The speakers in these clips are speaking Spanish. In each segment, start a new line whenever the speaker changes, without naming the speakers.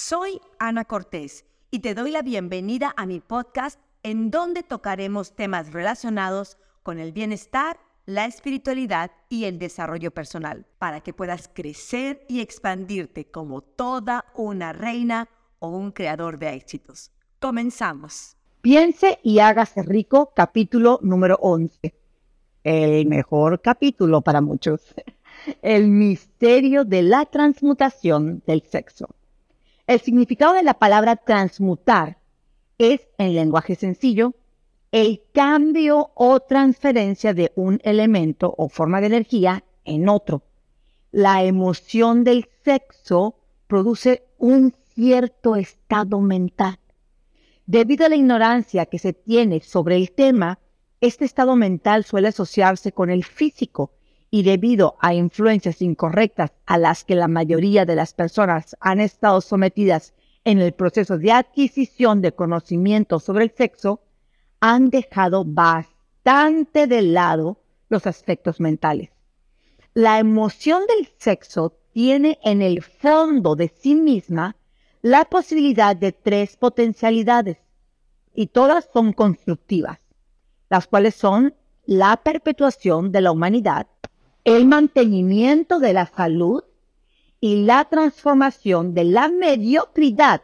Soy Ana Cortés y te doy la bienvenida a mi podcast en donde tocaremos temas relacionados con el bienestar, la espiritualidad y el desarrollo personal, para que puedas crecer y expandirte como toda una reina o un creador de éxitos. Comenzamos.
Piense y hágase rico, capítulo número 11. El mejor capítulo para muchos. El misterio de la transmutación del sexo. El significado de la palabra transmutar es, en lenguaje sencillo, el cambio o transferencia de un elemento o forma de energía en otro. La emoción del sexo produce un cierto estado mental. Debido a la ignorancia que se tiene sobre el tema, este estado mental suele asociarse con el físico y debido a influencias incorrectas a las que la mayoría de las personas han estado sometidas en el proceso de adquisición de conocimiento sobre el sexo, han dejado bastante de lado los aspectos mentales. La emoción del sexo tiene en el fondo de sí misma la posibilidad de tres potencialidades y todas son constructivas, las cuales son la perpetuación de la humanidad, el mantenimiento de la salud y la transformación de la mediocridad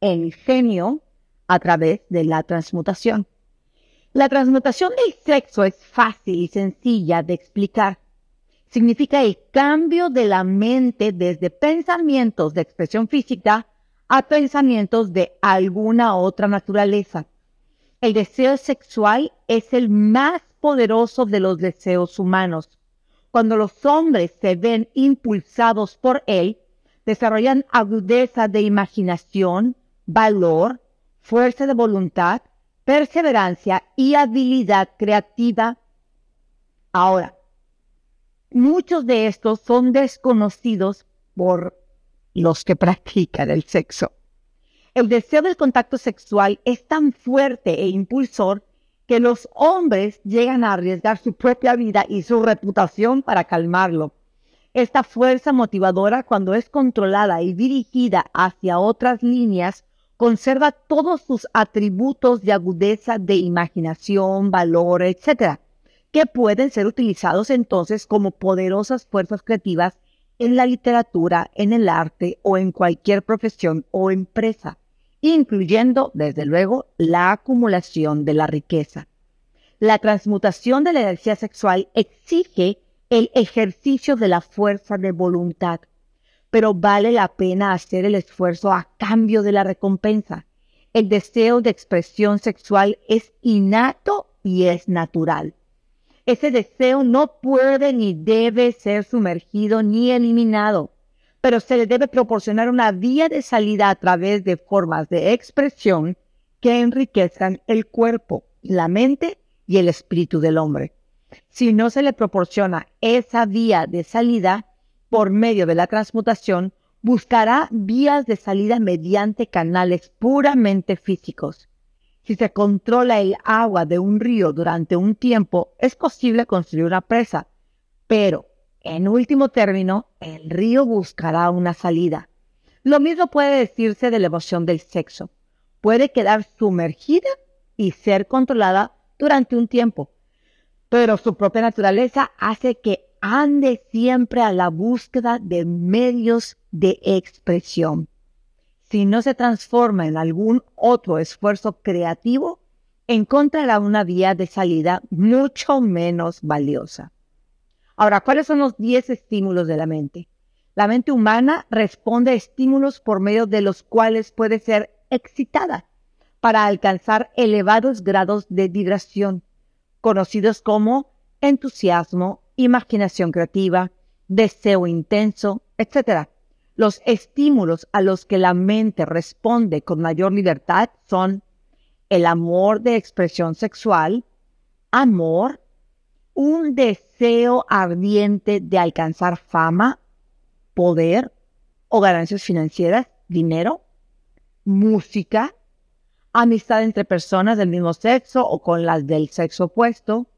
en genio a través de la transmutación. La transmutación del sexo es fácil y sencilla de explicar. Significa el cambio de la mente desde pensamientos de expresión física a pensamientos de alguna otra naturaleza. El deseo sexual es el más poderoso de los deseos humanos. Cuando los hombres se ven impulsados por él, desarrollan agudeza de imaginación, valor, fuerza de voluntad, perseverancia y habilidad creativa. Ahora, muchos de estos son desconocidos por los que practican el sexo. El deseo del contacto sexual es tan fuerte e impulsor que los hombres llegan a arriesgar su propia vida y su reputación para calmarlo. Esta fuerza motivadora, cuando es controlada y dirigida hacia otras líneas, conserva todos sus atributos de agudeza de imaginación, valor, etc., que pueden ser utilizados entonces como poderosas fuerzas creativas en la literatura, en el arte o en cualquier profesión o empresa, incluyendo, desde luego, la acumulación de la riqueza. La transmutación de la energía sexual exige el ejercicio de la fuerza de voluntad, pero vale la pena hacer el esfuerzo a cambio de la recompensa. El deseo de expresión sexual es innato y es natural. Ese deseo no puede ni debe ser sumergido ni eliminado, pero se le debe proporcionar una vía de salida a través de formas de expresión que enriquezcan el cuerpo, la mente y el espíritu del hombre. Si no se le proporciona esa vía de salida por medio de la transmutación, buscará vías de salida mediante canales puramente físicos. Si se controla el agua de un río durante un tiempo, es posible construir una presa, pero en último término, el río buscará una salida. Lo mismo puede decirse de la emoción del sexo. Puede quedar sumergida y ser controlada durante un tiempo, pero su propia naturaleza hace que ande siempre a la búsqueda de medios de expresión si no se transforma en algún otro esfuerzo creativo, encontrará una vía de salida mucho menos valiosa. Ahora, ¿cuáles son los 10 estímulos de la mente? La mente humana responde a estímulos por medio de los cuales puede ser excitada para alcanzar elevados grados de vibración, conocidos como entusiasmo, imaginación creativa, deseo intenso, etc. Los estímulos a los que la mente responde con mayor libertad son el amor de expresión sexual, amor, un deseo ardiente de alcanzar fama, poder o ganancias financieras, dinero, música, amistad entre personas del mismo sexo o con las del sexo opuesto,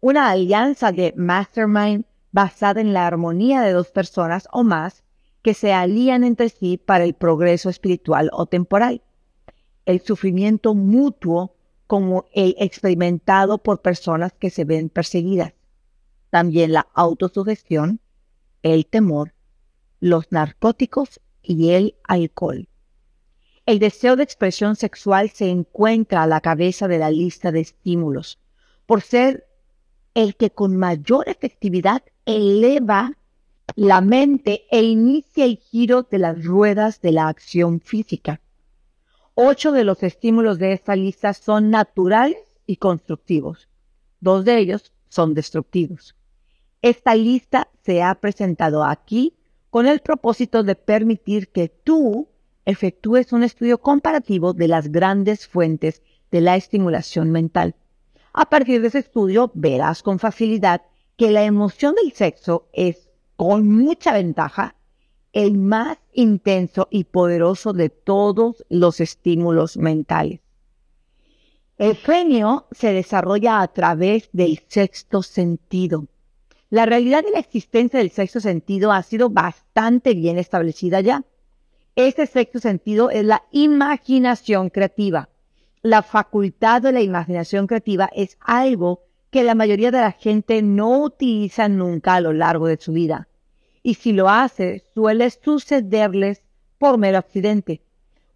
una alianza de mastermind basada en la armonía de dos personas o más, que se alían entre sí para el progreso espiritual o temporal. El sufrimiento mutuo como el experimentado por personas que se ven perseguidas. También la autosugestión, el temor, los narcóticos y el alcohol. El deseo de expresión sexual se encuentra a la cabeza de la lista de estímulos, por ser el que con mayor efectividad eleva la mente e inicia el giro de las ruedas de la acción física. Ocho de los estímulos de esta lista son naturales y constructivos. Dos de ellos son destructivos. Esta lista se ha presentado aquí con el propósito de permitir que tú efectúes un estudio comparativo de las grandes fuentes de la estimulación mental. A partir de ese estudio verás con facilidad que la emoción del sexo es con mucha ventaja, el más intenso y poderoso de todos los estímulos mentales. El genio se desarrolla a través del sexto sentido. La realidad de la existencia del sexto sentido ha sido bastante bien establecida ya. Este sexto sentido es la imaginación creativa. La facultad de la imaginación creativa es algo que la mayoría de la gente no utiliza nunca a lo largo de su vida. Y si lo hace, suele sucederles por mero accidente.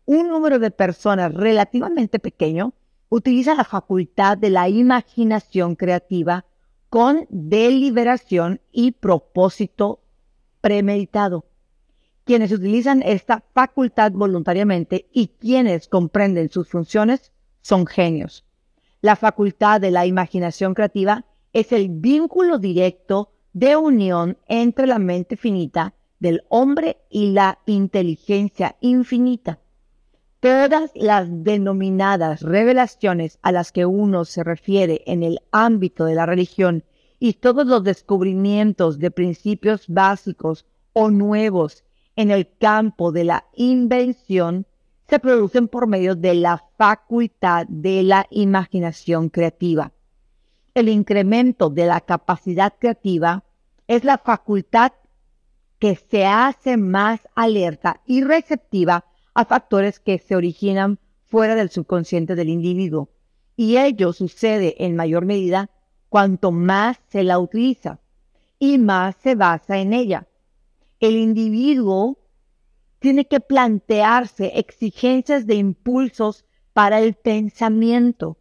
Un número de personas relativamente pequeño utiliza la facultad de la imaginación creativa con deliberación y propósito premeditado. Quienes utilizan esta facultad voluntariamente y quienes comprenden sus funciones son genios. La facultad de la imaginación creativa es el vínculo directo de unión entre la mente finita del hombre y la inteligencia infinita. Todas las denominadas revelaciones a las que uno se refiere en el ámbito de la religión y todos los descubrimientos de principios básicos o nuevos en el campo de la invención se producen por medio de la facultad de la imaginación creativa. El incremento de la capacidad creativa es la facultad que se hace más alerta y receptiva a factores que se originan fuera del subconsciente del individuo. Y ello sucede en mayor medida cuanto más se la utiliza y más se basa en ella. El individuo tiene que plantearse exigencias de impulsos para el pensamiento.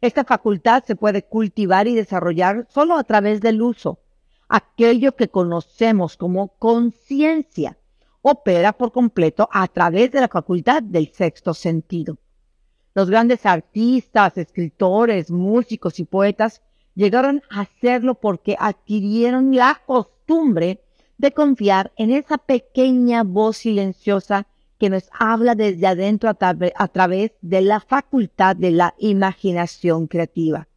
Esta facultad se puede cultivar y desarrollar solo a través del uso. Aquello que conocemos como conciencia opera por completo a través de la facultad del sexto sentido. Los grandes artistas, escritores, músicos y poetas llegaron a hacerlo porque adquirieron la costumbre de confiar en esa pequeña voz silenciosa que nos habla desde adentro a, través de la facultad de la imaginación creativa.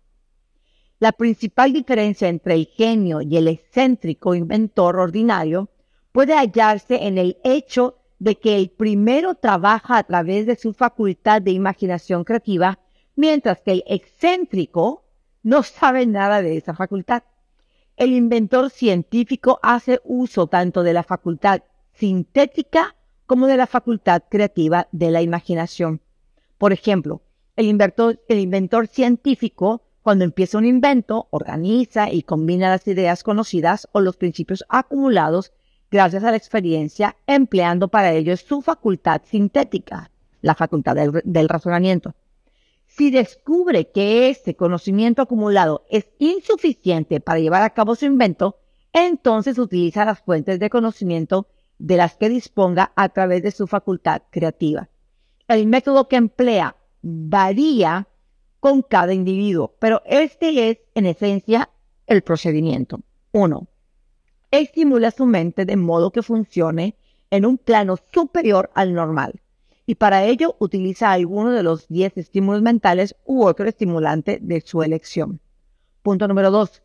La principal diferencia entre el genio y el excéntrico inventor ordinario puede hallarse en el hecho de que el primero trabaja a través de su facultad de imaginación creativa, mientras que el excéntrico no sabe nada de esa facultad. El inventor científico hace uso tanto de la facultad sintética como de la facultad creativa de la imaginación. Por ejemplo, el inventor, científico, cuando empieza un invento, organiza y combina las ideas conocidas o los principios acumulados gracias a la experiencia, empleando para ello su facultad sintética, la facultad del, del razonamiento. Si descubre que ese conocimiento acumulado es insuficiente para llevar a cabo su invento, entonces utiliza las fuentes de conocimiento de las que disponga a través de su facultad creativa. El método que emplea varía con cada individuo, pero este es en esencia el procedimiento. 1. Estimula su mente de modo que funcione en un plano superior al normal y para ello utiliza alguno de los 10 estímulos mentales u otro estimulante de su elección. Punto número 2.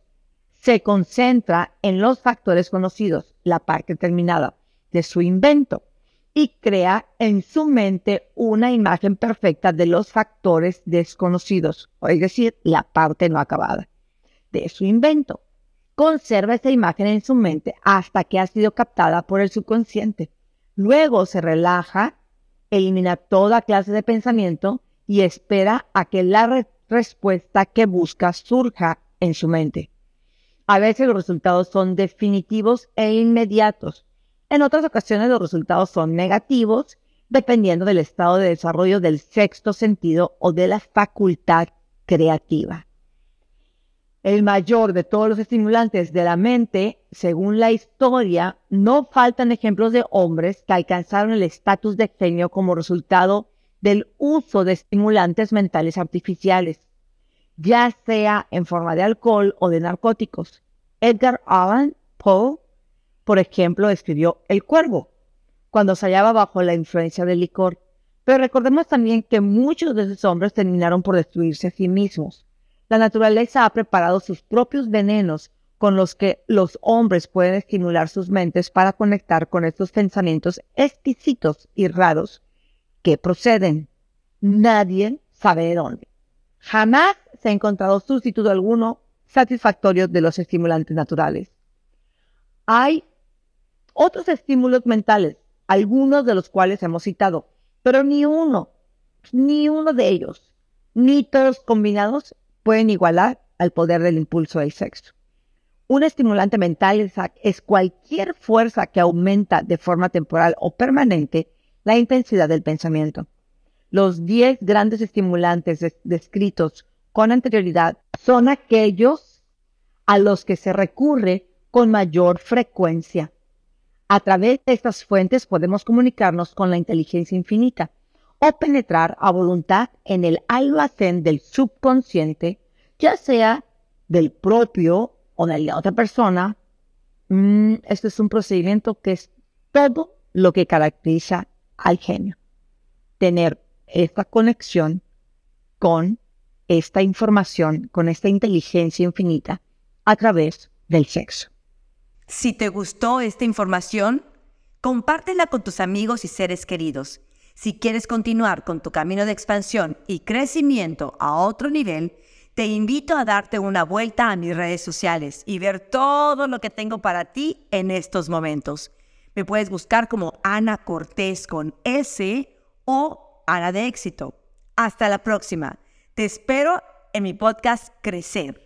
Se concentra en los factores conocidos, la parte terminada de su invento y crea en su mente una imagen perfecta de los factores desconocidos, es decir, la parte no acabada de su invento. Conserva esa imagen en su mente hasta que ha sido captada por el subconsciente. Luego se relaja, elimina toda clase de pensamiento y espera a que la respuesta que busca surja en su mente. A veces los resultados son definitivos e inmediatos. En otras ocasiones los resultados son negativos, dependiendo del estado de desarrollo del sexto sentido o de la facultad creativa. El mayor de todos los estimulantes de la mente, según la historia, no faltan ejemplos de hombres que alcanzaron el estatus de genio como resultado del uso de estimulantes mentales artificiales, ya sea en forma de alcohol o de narcóticos. Edgar Allan Poe, por ejemplo, escribió El Cuervo, cuando se hallaba bajo la influencia del licor. Pero recordemos también que muchos de esos hombres terminaron por destruirse a sí mismos. La naturaleza ha preparado sus propios venenos con los que los hombres pueden estimular sus mentes para conectar con estos pensamientos exquisitos y raros que proceden. Nadie sabe de dónde. Jamás se ha encontrado sustituto alguno satisfactorio de los estimulantes naturales. Hay otros estímulos mentales, algunos de los cuales hemos citado, pero ni uno, ni uno de ellos, ni todos combinados pueden igualar al poder del impulso del sexo. Un estimulante mental es cualquier fuerza que aumenta de forma temporal o permanente la intensidad del pensamiento. Los 10 grandes estimulantes descritos con anterioridad son aquellos a los que se recurre con mayor frecuencia. A través de estas fuentes podemos comunicarnos con la inteligencia infinita o penetrar a voluntad en el almacén del subconsciente, ya sea del propio o de la otra persona. Mm, este es un procedimiento que es todo lo que caracteriza al genio. Tener esta conexión con esta información, con esta inteligencia infinita a través del sexo.
Si te gustó esta información, compártela con tus amigos y seres queridos. Si quieres continuar con tu camino de expansión y crecimiento a otro nivel, te invito a darte una vuelta a mis redes sociales y ver todo lo que tengo para ti en estos momentos. Me puedes buscar como Ana Cortés con S o Ana de éxito. Hasta la próxima. Te espero en mi podcast Crecer.